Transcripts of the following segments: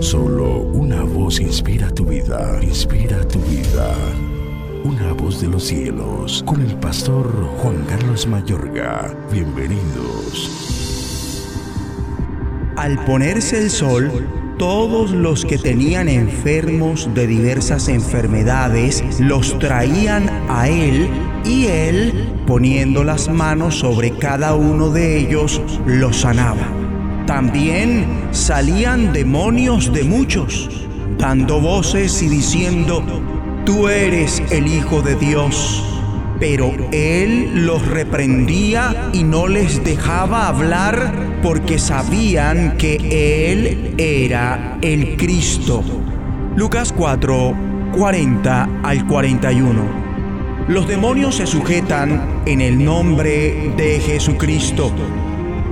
Solo una voz inspira tu vida, inspira tu vida. Una voz de los cielos, con el pastor Juan Carlos Mayorga. Bienvenidos. Al ponerse el sol, todos los que tenían enfermos de diversas enfermedades los traían a él y él, poniendo las manos sobre cada uno de ellos, los sanaba. También salían demonios de muchos, dando voces y diciendo, Tú eres el Hijo de Dios. Pero él los reprendía y no les dejaba hablar porque sabían que él era el Cristo. Lucas 4, 40 al 41. Los demonios se sujetan en el nombre de Jesucristo.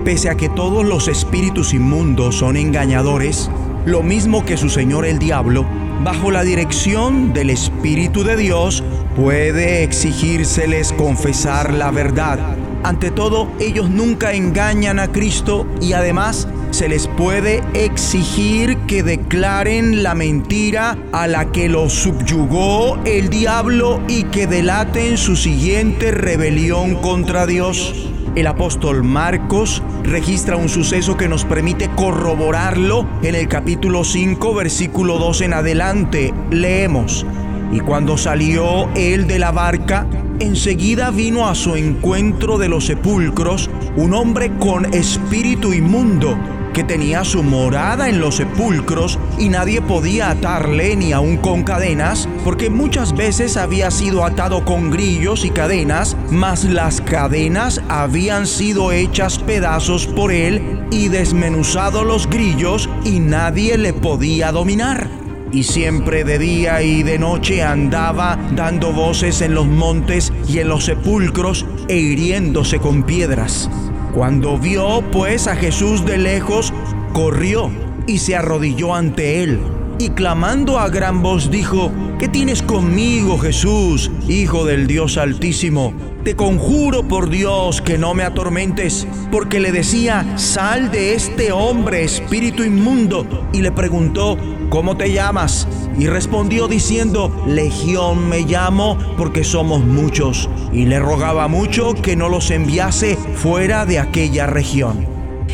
Pese a que todos los espíritus inmundos son engañadores, lo mismo que su señor el diablo, bajo la dirección del Espíritu de Dios, puede exigírseles confesar la verdad. Ante todo, ellos nunca engañan a Cristo y además se les puede exigir que declaren la mentira a la que los subyugó el diablo y que delaten su siguiente rebelión contra Dios. El apóstol Marcos registra un suceso que nos permite corroborarlo en el capítulo 5, versículo 2 en adelante. Leemos, y cuando salió él de la barca, enseguida vino a su encuentro de los sepulcros un hombre con espíritu inmundo que tenía su morada en los sepulcros y nadie podía atarle ni aun con cadenas, porque muchas veces había sido atado con grillos y cadenas, mas las cadenas habían sido hechas pedazos por él y desmenuzado los grillos y nadie le podía dominar. Y siempre de día y de noche andaba dando voces en los montes y en los sepulcros e hiriéndose con piedras. Cuando vio pues a Jesús de lejos, corrió y se arrodilló ante él. Y clamando a gran voz dijo, ¿qué tienes conmigo Jesús, Hijo del Dios Altísimo? Te conjuro por Dios que no me atormentes, porque le decía, sal de este hombre, espíritu inmundo. Y le preguntó, ¿cómo te llamas? Y respondió diciendo, Legión me llamo porque somos muchos. Y le rogaba mucho que no los enviase fuera de aquella región.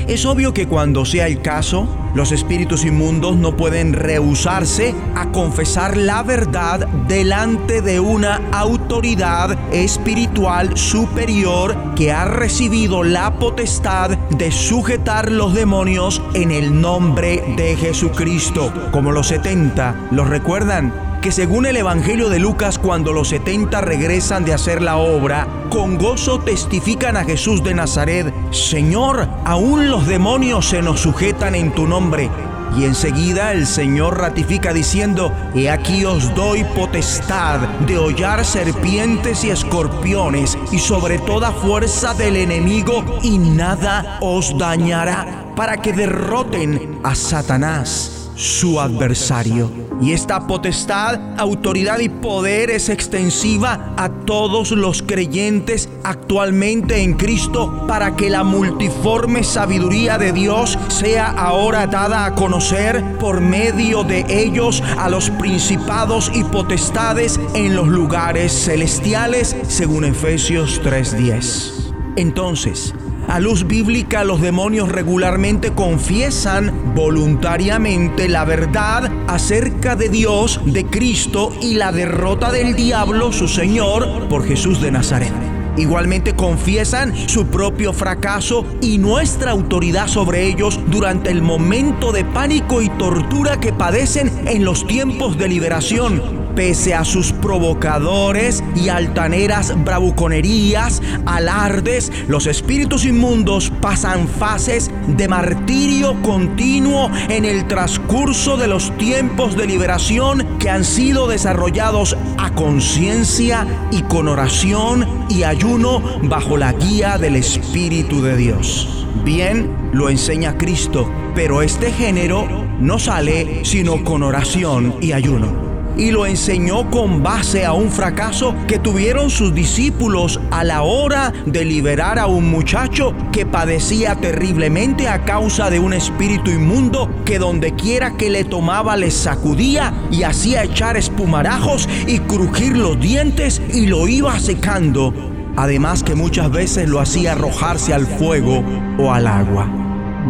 Es obvio que cuando sea el caso, los espíritus inmundos no pueden rehusarse a confesar la verdad delante de una autoridad espiritual superior que ha recibido la potestad de sujetar los demonios en el nombre de Jesucristo. Como los 70, ¿los recuerdan? Que según el Evangelio de Lucas, cuando los 70 regresan de hacer la obra, con gozo testifican a Jesús de Nazaret, Señor, aún los demonios se nos sujetan en tu nombre. Y enseguida el Señor ratifica diciendo, He aquí os doy potestad de hollar serpientes y escorpiones y sobre toda fuerza del enemigo y nada os dañará, para que derroten a Satanás su adversario. Y esta potestad, autoridad y poder es extensiva a todos los creyentes actualmente en Cristo para que la multiforme sabiduría de Dios sea ahora dada a conocer por medio de ellos a los principados y potestades en los lugares celestiales, según Efesios 3:10. Entonces, a luz bíblica los demonios regularmente confiesan voluntariamente la verdad acerca de Dios, de Cristo y la derrota del diablo, su Señor, por Jesús de Nazaret. Igualmente confiesan su propio fracaso y nuestra autoridad sobre ellos durante el momento de pánico y tortura que padecen en los tiempos de liberación. Pese a sus provocadores y altaneras bravuconerías, alardes, los espíritus inmundos pasan fases de martirio continuo en el transcurso de los tiempos de liberación que han sido desarrollados a conciencia y con oración y ayuno bajo la guía del Espíritu de Dios. Bien, lo enseña Cristo, pero este género no sale sino con oración y ayuno. y lo enseñó con base a un fracaso que tuvieron sus discípulos a la hora de liberar a un muchacho que padecía terriblemente a causa de un espíritu inmundo que donde quiera que le tomaba le sacudía y hacía echar espumarajos y crujir los dientes y lo iba secando. Además que muchas veces lo hacía arrojarse al fuego o al agua.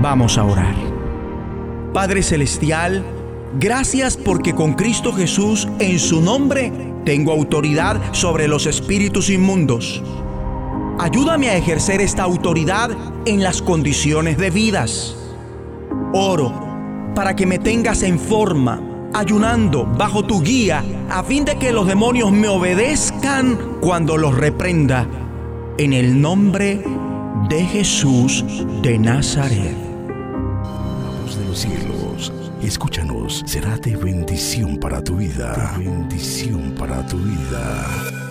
Vamos a orar. Padre Celestial, Gracias porque con Cristo Jesús en su nombre tengo autoridad sobre los espíritus inmundos. Ayúdame a ejercer esta autoridad en las condiciones debidas. Oro para que me tengas en forma, ayunando bajo tu guía, a fin de que los demonios me obedezcan cuando los reprenda. En el nombre de Jesús de Nazaret. de los cielos Escúchanos, será de bendición para tu vida. bendición para tu vida.